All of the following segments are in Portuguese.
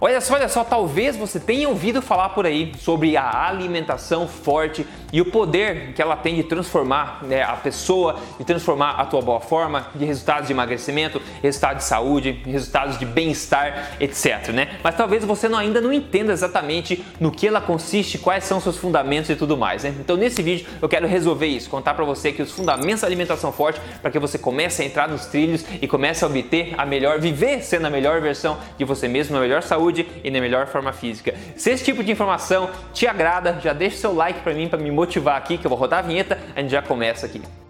Olha só, olha só, talvez você tenha ouvido falar por aí sobre a alimentação forte e o poder que ela tem de transformar né, a pessoa, de transformar a tua boa forma, de resultados de emagrecimento, resultados de saúde, resultados de bem-estar, etc. Né? Mas talvez você não, ainda não entenda exatamente no que ela consiste, quais são seus fundamentos e tudo mais. Né? Então nesse vídeo eu quero resolver isso, contar para você que os fundamentos da alimentação forte para que você comece a entrar nos trilhos e comece a obter a melhor, viver sendo a melhor versão de você mesmo, na melhor saúde saúde e na melhor forma física. Se esse tipo de informação te agrada, já deixa seu like para mim para me motivar aqui, que eu vou rodar a vinheta, a gente já começa aqui.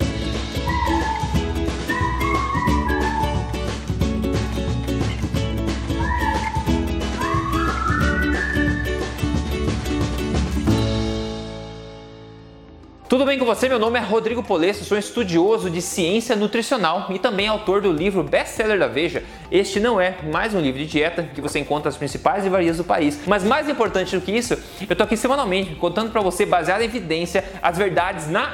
Tudo bem com você? Meu nome é Rodrigo Polesso, sou estudioso de ciência nutricional e também autor do livro best-seller da Veja. Este não é mais um livro de dieta que você encontra nas principais livrarias do país, mas mais importante do que isso, eu tô aqui semanalmente contando para você, baseado em evidência, as verdades na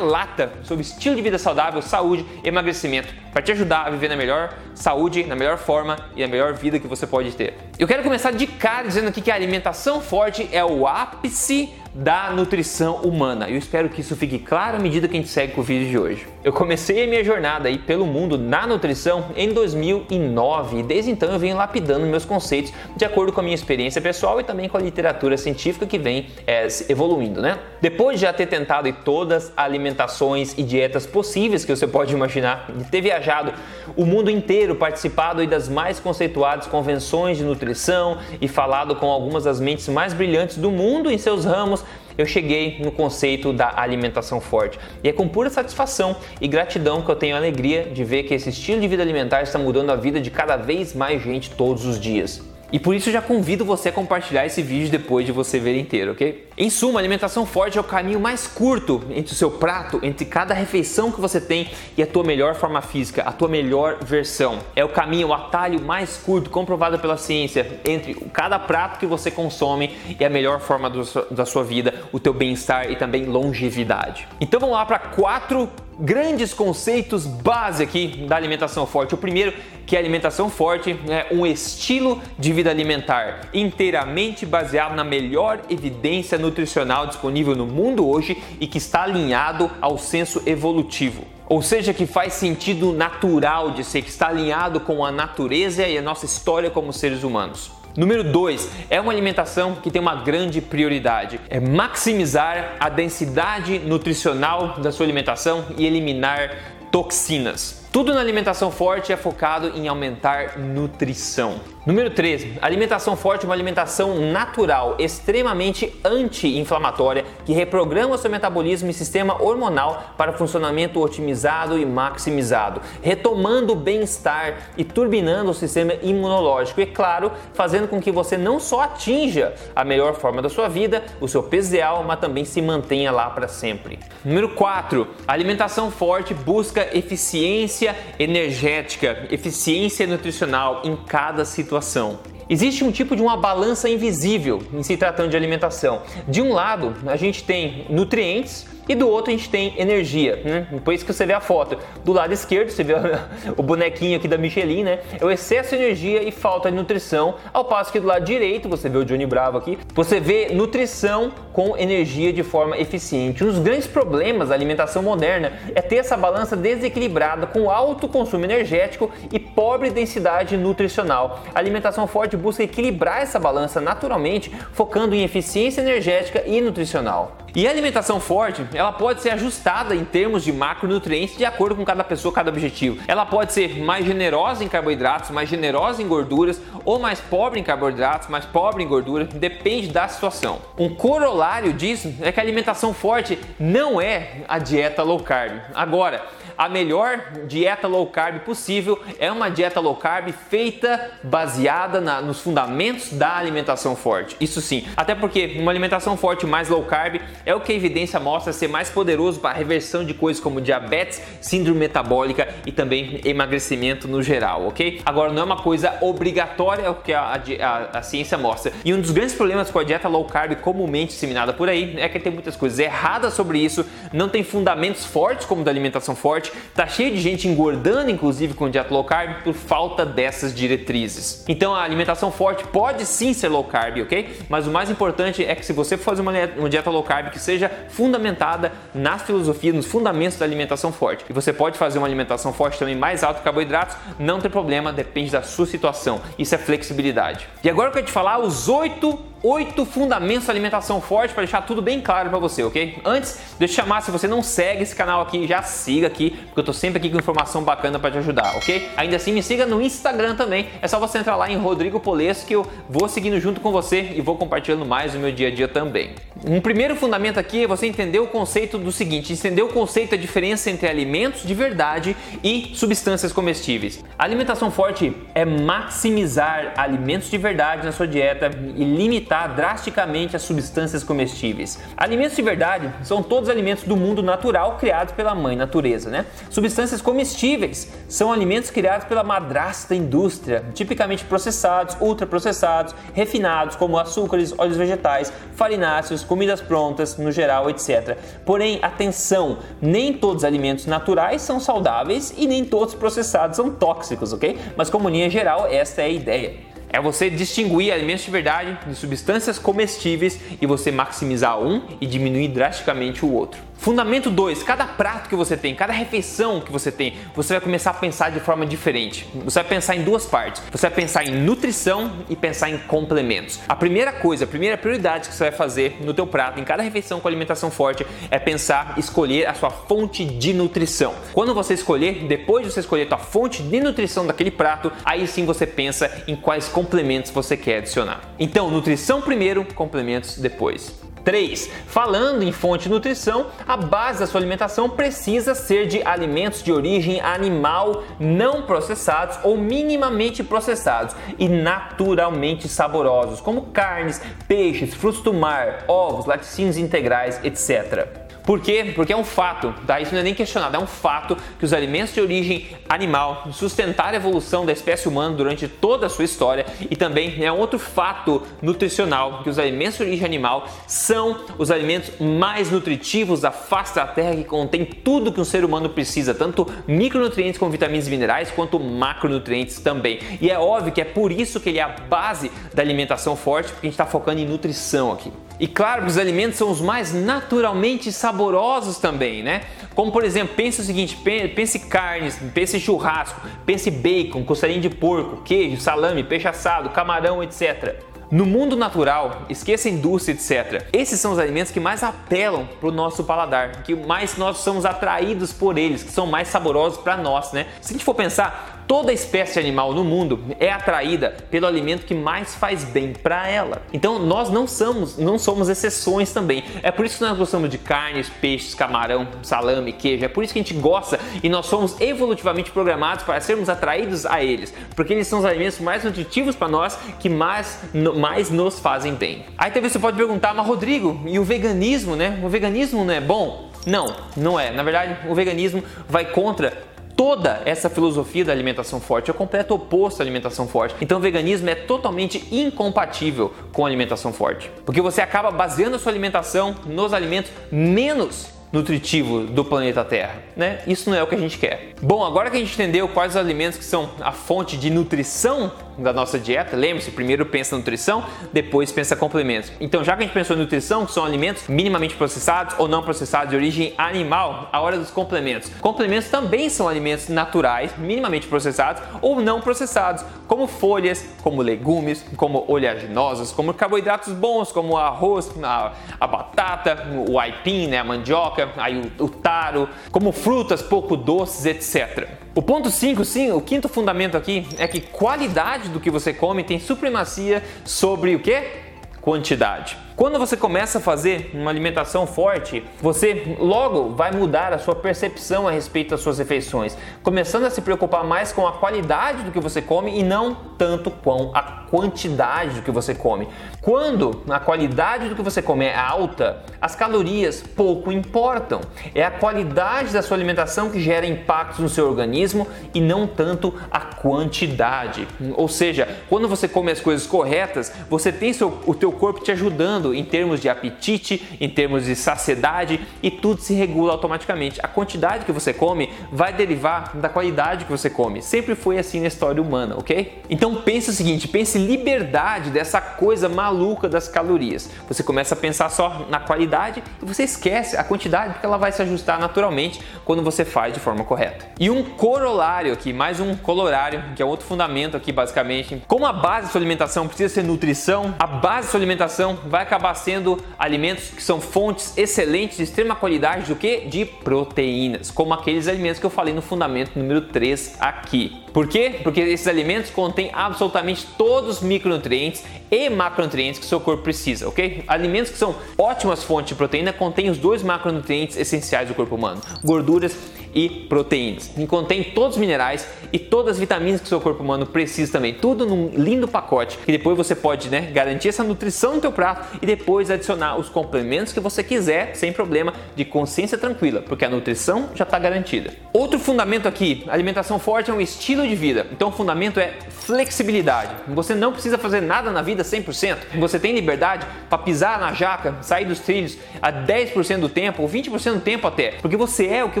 lata sobre estilo de vida saudável, saúde emagrecimento, para te ajudar a viver na melhor saúde, na melhor forma e na melhor vida que você pode ter. Eu quero começar de cara dizendo aqui que a alimentação forte é o ápice da nutrição humana. Eu espero que isso fique claro à medida que a gente segue com o vídeo de hoje. Eu comecei a minha jornada aí pelo mundo na nutrição em 2009 e desde então eu venho lapidando meus conceitos de acordo com a minha experiência pessoal e também com a literatura científica que vem é, evoluindo, né? Depois de já ter tentado todas as alimentações e dietas possíveis que você pode imaginar, de ter viajado o mundo inteiro, participado das mais conceituadas convenções de nutrição e falado com algumas das mentes mais brilhantes do mundo em seus ramos eu cheguei no conceito da alimentação forte. E é com pura satisfação e gratidão que eu tenho a alegria de ver que esse estilo de vida alimentar está mudando a vida de cada vez mais gente todos os dias. E por isso já convido você a compartilhar esse vídeo depois de você ver inteiro, ok? Em suma, alimentação forte é o caminho mais curto entre o seu prato, entre cada refeição que você tem e a tua melhor forma física, a tua melhor versão. É o caminho, o atalho mais curto, comprovado pela ciência, entre cada prato que você consome e a melhor forma do, da sua vida, o teu bem-estar e também longevidade. Então vamos lá para quatro grandes conceitos base aqui da alimentação forte. O primeiro, que a alimentação forte é um estilo de vida alimentar inteiramente baseado na melhor evidência nutricional disponível no mundo hoje e que está alinhado ao senso evolutivo. Ou seja, que faz sentido natural de ser, que está alinhado com a natureza e a nossa história como seres humanos. Número 2 é uma alimentação que tem uma grande prioridade: é maximizar a densidade nutricional da sua alimentação e eliminar toxinas. Tudo na alimentação forte é focado em aumentar nutrição. Número 3. Alimentação forte é uma alimentação natural, extremamente anti-inflamatória, que reprograma seu metabolismo e sistema hormonal para funcionamento otimizado e maximizado, retomando o bem-estar e turbinando o sistema imunológico e, claro, fazendo com que você não só atinja a melhor forma da sua vida, o seu peso ideal, mas também se mantenha lá para sempre. Número 4. Alimentação forte busca eficiência energética, eficiência nutricional em cada situação situação. Existe um tipo de uma balança invisível em se tratando de alimentação. De um lado, a gente tem nutrientes e do outro a gente tem energia, né? Depois que você vê a foto, do lado esquerdo você vê o bonequinho aqui da Michelin, né? É o excesso de energia e falta de nutrição, ao passo que do lado direito, você vê o Johnny Bravo aqui, você vê nutrição com energia de forma eficiente. Um dos grandes problemas da alimentação moderna é ter essa balança desequilibrada com alto consumo energético e pobre densidade nutricional. A alimentação forte busca equilibrar essa balança naturalmente, focando em eficiência energética e nutricional. E a alimentação forte, ela pode ser ajustada em termos de macronutrientes de acordo com cada pessoa, cada objetivo. Ela pode ser mais generosa em carboidratos, mais generosa em gorduras, ou mais pobre em carboidratos, mais pobre em gordura, depende da situação. Um corolário disso é que a alimentação forte não é a dieta low carb. Agora, a melhor dieta low carb possível é uma dieta low carb feita baseada na, nos fundamentos da alimentação forte. Isso sim, até porque uma alimentação forte mais low carb é o que a evidência mostra ser mais poderoso para a reversão de coisas como diabetes, síndrome metabólica e também emagrecimento no geral, ok? Agora, não é uma coisa obrigatória o que a, a, a ciência mostra. E um dos grandes problemas com a dieta low carb comumente disseminada por aí é que tem muitas coisas erradas sobre isso, não tem fundamentos fortes como da alimentação forte, tá cheio de gente engordando inclusive com dieta low carb por falta dessas diretrizes. Então a alimentação forte pode sim ser low carb, ok? Mas o mais importante é que se você for fazer uma dieta low carb que seja fundamentada na filosofia, nos fundamentos da alimentação forte. E você pode fazer uma alimentação forte também mais alta em carboidratos, não tem problema, depende da sua situação. Isso é flexibilidade. E agora eu quero te falar os oito oito fundamentos da alimentação forte para deixar tudo bem claro para você, ok? Antes, deixa eu chamar, se você não segue esse canal aqui, já siga aqui, porque eu tô sempre aqui com informação bacana para te ajudar, ok? Ainda assim, me siga no Instagram também, é só você entrar lá em Rodrigo Polesso que eu vou seguindo junto com você e vou compartilhando mais no meu dia a dia também. Um primeiro fundamento aqui é você entender o conceito do seguinte, entender o conceito da diferença entre alimentos de verdade e substâncias comestíveis. A alimentação forte é maximizar alimentos de verdade na sua dieta e limitar limitar drasticamente as substâncias comestíveis. Alimentos de verdade são todos alimentos do mundo natural criados pela mãe natureza, né? Substâncias comestíveis são alimentos criados pela madrasta indústria, tipicamente processados, ultraprocessados, refinados, como açúcares, óleos vegetais, farináceos, comidas prontas, no geral, etc. Porém, atenção, nem todos os alimentos naturais são saudáveis e nem todos processados são tóxicos, ok? Mas como linha geral, esta é a ideia é você distinguir alimentos de verdade de substâncias comestíveis e você maximizar um e diminuir drasticamente o outro. Fundamento 2: cada prato que você tem, cada refeição que você tem, você vai começar a pensar de forma diferente. Você vai pensar em duas partes. Você vai pensar em nutrição e pensar em complementos. A primeira coisa, a primeira prioridade que você vai fazer no teu prato, em cada refeição com alimentação forte, é pensar, escolher a sua fonte de nutrição. Quando você escolher, depois de você escolher a sua fonte de nutrição daquele prato, aí sim você pensa em quais complementos você quer adicionar. Então, nutrição primeiro, complementos depois. 3. Falando em fonte de nutrição, a base da sua alimentação precisa ser de alimentos de origem animal não processados ou minimamente processados e naturalmente saborosos, como carnes, peixes, frutos do mar, ovos, laticínios integrais, etc. Por quê? Porque é um fato, tá? Isso não é nem questionado, é um fato que os alimentos de origem animal sustentaram a evolução da espécie humana durante toda a sua história e também é outro fato nutricional que os alimentos de origem animal são os alimentos mais nutritivos da face da Terra que contém tudo que um ser humano precisa, tanto micronutrientes como vitaminas e minerais, quanto macronutrientes também. E é óbvio que é por isso que ele é a base da alimentação forte, porque a gente está focando em nutrição aqui. E claro que os alimentos são os mais naturalmente saborosos também, né? Como por exemplo, pense o seguinte, pense carnes, pense churrasco, pense bacon, costelinha de porco, queijo, salame, peixe assado, camarão, etc. No mundo natural, esqueça a indústria, etc. Esses são os alimentos que mais apelam para o nosso paladar, que mais nós somos atraídos por eles, que são mais saborosos para nós, né? Se a gente for pensar, Toda espécie animal no mundo é atraída pelo alimento que mais faz bem para ela. Então nós não somos, não somos exceções também. É por isso que nós gostamos de carnes, peixes, camarão, salame, queijo. É por isso que a gente gosta e nós somos evolutivamente programados para sermos atraídos a eles, porque eles são os alimentos mais nutritivos para nós que mais, mais nos fazem bem. Aí talvez você pode perguntar, mas Rodrigo, e o veganismo, né? O veganismo não é bom? Não, não é. Na verdade, o veganismo vai contra toda essa filosofia da alimentação forte, é o completo oposto à alimentação forte. Então o veganismo é totalmente incompatível com a alimentação forte, porque você acaba baseando a sua alimentação nos alimentos menos nutritivo do planeta Terra, né? Isso não é o que a gente quer. Bom, agora que a gente entendeu quais os alimentos que são a fonte de nutrição da nossa dieta, lembre-se, primeiro pensa nutrição, depois pensa complementos. Então, já que a gente pensou em nutrição, que são alimentos minimamente processados ou não processados de origem animal, a hora dos complementos. Complementos também são alimentos naturais, minimamente processados ou não processados, como folhas, como legumes, como oleaginosas, como carboidratos bons, como arroz, a, a batata, o aipim, né, a mandioca, aí o, o taro, como frutas pouco doces, etc. O ponto 5, sim, o quinto fundamento aqui é que qualidade do que você come tem supremacia sobre o que? Quantidade. Quando você começa a fazer uma alimentação forte, você logo vai mudar a sua percepção a respeito das suas refeições, começando a se preocupar mais com a qualidade do que você come e não tanto com a quantidade do que você come. Quando a qualidade do que você come é alta, as calorias pouco importam. É a qualidade da sua alimentação que gera impactos no seu organismo e não tanto a quantidade. Ou seja, quando você come as coisas corretas, você tem seu, o teu corpo te ajudando em termos de apetite, em termos de saciedade e tudo se regula automaticamente. A quantidade que você come vai derivar da qualidade que você come. Sempre foi assim na história humana, ok? Então pense o seguinte, pense liberdade dessa coisa maluca das calorias. Você começa a pensar só na qualidade e você esquece a quantidade porque ela vai se ajustar naturalmente quando você faz de forma correta. E um corolário aqui, mais um colorário, que é outro fundamento aqui basicamente. Como a base da sua alimentação precisa ser nutrição, a base da sua alimentação vai acabar sendo alimentos que são fontes excelentes de extrema qualidade do que? De proteínas, como aqueles alimentos que eu falei no fundamento número 3 aqui. Por quê? Porque esses alimentos contêm absolutamente todos os micronutrientes e macronutrientes que seu corpo precisa, ok? Alimentos que são ótimas fontes de proteína contêm os dois macronutrientes essenciais do corpo humano: gorduras e proteínas. E contém todos os minerais e todas as vitaminas que seu corpo humano precisa também. Tudo num lindo pacote que depois você pode né, garantir essa nutrição no teu prato e depois adicionar os complementos que você quiser sem problema, de consciência tranquila, porque a nutrição já está garantida. Outro fundamento aqui, alimentação forte é um estilo de vida. Então o fundamento é flexibilidade. Você não precisa fazer nada na vida 100%. Você tem liberdade para pisar na jaca, sair dos trilhos a 10% do tempo ou 20% do tempo até, porque você é o que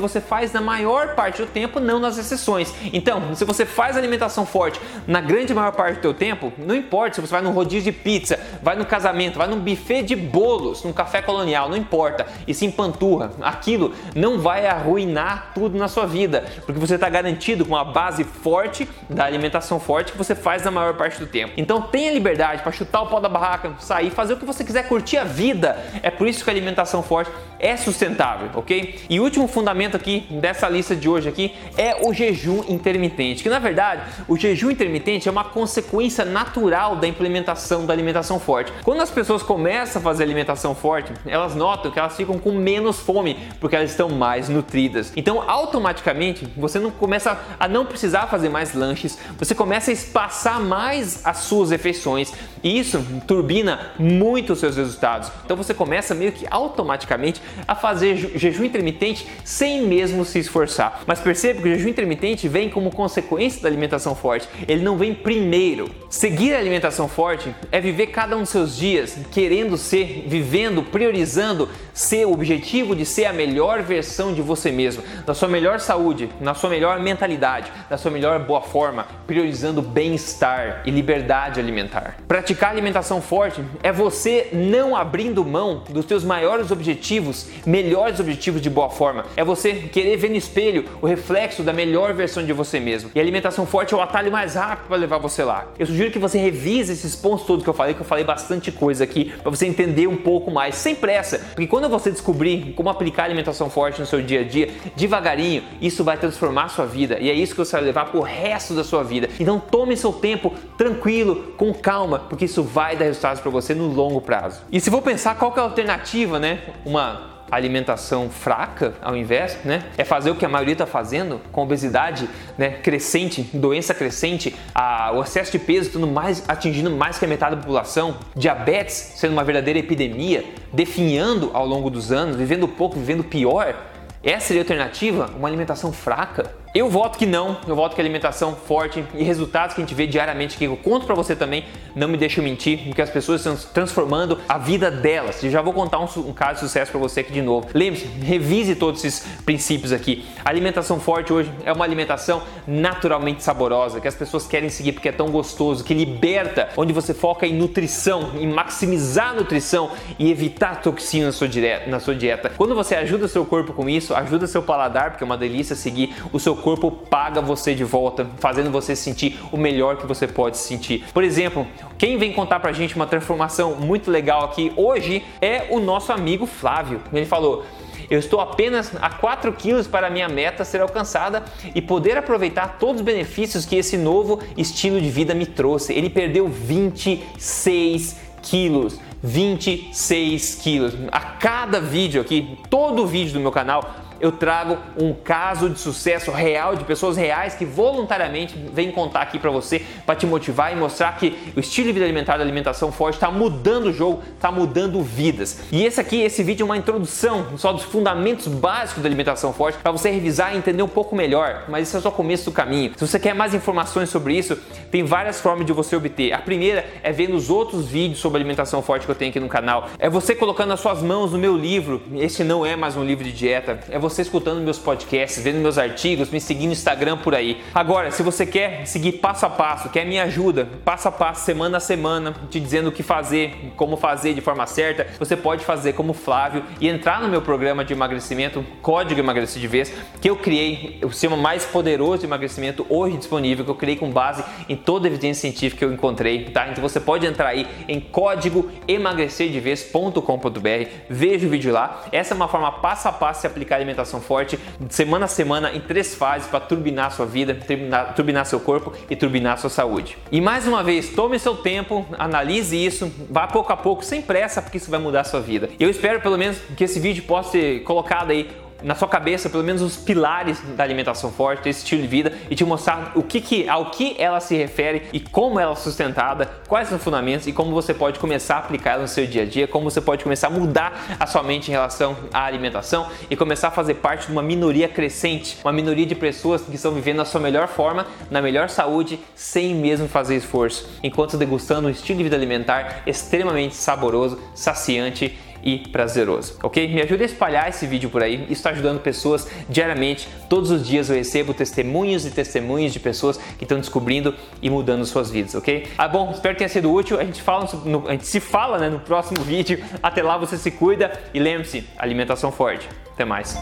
você faz na maior parte do tempo, não nas exceções. Então, se você faz alimentação forte na grande maior parte do teu tempo, não importa se você vai num rodízio de pizza, vai no casamento, vai num buffet de bolos, num café colonial, não importa, e se empanturra, aquilo não vai arruinar tudo na sua vida, porque você está garantido com uma base forte da alimentação forte que você faz na maior parte do tempo. Então tenha liberdade para chutar o pau da barraca, sair, fazer o que você quiser, curtir a vida. É por isso que a alimentação forte é sustentável, ok? E o último fundamento aqui dessa lista de hoje aqui é o jejum intermitente, que na verdade o jejum intermitente é uma consequência natural da implementação da alimentação forte. Quando as pessoas começam a fazer alimentação forte, elas notam que elas ficam com menos fome porque elas estão mais nutridas. Então, automaticamente, você não começa a não precisar fazer mais lanches, você começa a espaçar mais as suas refeições e isso turbina muito os seus resultados. Então, você começa meio que automaticamente a fazer jejum intermitente sem mesmo se esforçar. Mas perceba que o jejum intermitente vem como consequência da alimentação forte, ele não vem primeiro. Seguir a alimentação forte é viver cada um dos seus dias querendo ser, vivendo, priorizando ser o objetivo de ser a melhor versão de você mesmo, da sua melhor saúde, na sua melhor mentalidade, da sua melhor boa forma, priorizando bem-estar e liberdade alimentar. Praticar alimentação forte é você não abrindo mão dos seus maiores objetivos, melhores objetivos de boa forma. É você querer ver no espelho o reflexo da melhor versão de você mesmo. E alimentação forte é o atalho mais rápido para levar você lá. Eu sugiro que você revise esses pontos todos que eu falei, que eu falei bastante coisa aqui, para você entender um pouco mais, sem pressa, porque quando você descobrir como aplicar alimentação forte no seu dia a dia, devagarinho, isso vai transformar a sua vida e é isso que você vai levar para o resto da sua vida. Então tome seu tempo tranquilo, com calma, porque isso vai dar resultados para você no longo prazo. E se for pensar qual é a alternativa, né? Uma alimentação fraca ao invés, né? É fazer o que a maioria está fazendo, com obesidade né, crescente, doença crescente, a, o excesso de peso estando mais, atingindo mais que a metade da população, diabetes sendo uma verdadeira epidemia, definhando ao longo dos anos, vivendo pouco, vivendo pior. Essa seria a alternativa? Uma alimentação fraca? Eu voto que não, eu voto que alimentação forte e resultados que a gente vê diariamente que eu conto para você também, não me deixam mentir, porque as pessoas estão transformando a vida delas. Eu já vou contar um, um caso de sucesso para você aqui de novo. Lembre-se, revise todos esses princípios aqui. Alimentação forte hoje é uma alimentação naturalmente saborosa, que as pessoas querem seguir porque é tão gostoso, que liberta, onde você foca em nutrição, em maximizar a nutrição e evitar toxinas na sua, dieta, na sua dieta. Quando você ajuda o seu corpo com isso, ajuda seu paladar, porque é uma delícia seguir o seu corpo paga você de volta, fazendo você sentir o melhor que você pode sentir. Por exemplo, quem vem contar pra gente uma transformação muito legal aqui hoje é o nosso amigo Flávio. Ele falou: eu estou apenas a 4 quilos para minha meta ser alcançada e poder aproveitar todos os benefícios que esse novo estilo de vida me trouxe. Ele perdeu 26 quilos. 26 quilos. A cada vídeo aqui, todo vídeo do meu canal, eu trago um caso de sucesso real de pessoas reais que voluntariamente vêm contar aqui para você para te motivar e mostrar que o estilo de vida alimentar da alimentação forte está mudando o jogo, está mudando vidas. E esse aqui, esse vídeo é uma introdução só dos fundamentos básicos da alimentação forte para você revisar e entender um pouco melhor, mas isso é só o começo do caminho. Se você quer mais informações sobre isso, tem várias formas de você obter. A primeira é vendo os outros vídeos sobre alimentação forte que eu tenho aqui no canal. É você colocando as suas mãos no meu livro. Esse não é mais um livro de dieta. É você você escutando meus podcasts, vendo meus artigos, me seguindo no Instagram por aí. Agora, se você quer seguir passo a passo, quer me ajuda, passo a passo, semana a semana, te dizendo o que fazer, como fazer de forma certa, você pode fazer como Flávio e entrar no meu programa de emagrecimento, Código Emagrecer de Vez, que eu criei, o sistema mais poderoso de emagrecimento hoje disponível, que eu criei com base em toda a evidência científica que eu encontrei, tá? Então você pode entrar aí em código emagrecerdevez.com.br, veja o vídeo lá. Essa é uma forma passo a passo de aplicar alimentação alimentação forte, semana a semana, em três fases para turbinar sua vida, turbinar, turbinar seu corpo e turbinar sua saúde. E mais uma vez, tome seu tempo, analise isso, vá pouco a pouco, sem pressa, porque isso vai mudar sua vida. Eu espero pelo menos que esse vídeo possa ser colocado aí na sua cabeça pelo menos os pilares da alimentação forte, desse estilo de vida e te mostrar o que, que ao que ela se refere e como ela é sustentada, quais são os fundamentos e como você pode começar a aplicar ela no seu dia a dia, como você pode começar a mudar a sua mente em relação à alimentação e começar a fazer parte de uma minoria crescente, uma minoria de pessoas que estão vivendo a sua melhor forma, na melhor saúde, sem mesmo fazer esforço, enquanto degustando um estilo de vida alimentar extremamente saboroso, saciante e prazeroso, ok? Me ajude a espalhar esse vídeo por aí, isso está ajudando pessoas diariamente, todos os dias eu recebo testemunhos e testemunhos de pessoas que estão descobrindo e mudando suas vidas, ok? Ah, bom, espero que tenha sido útil, a gente, fala no, a gente se fala né, no próximo vídeo, até lá você se cuida e lembre-se, alimentação forte. Até mais.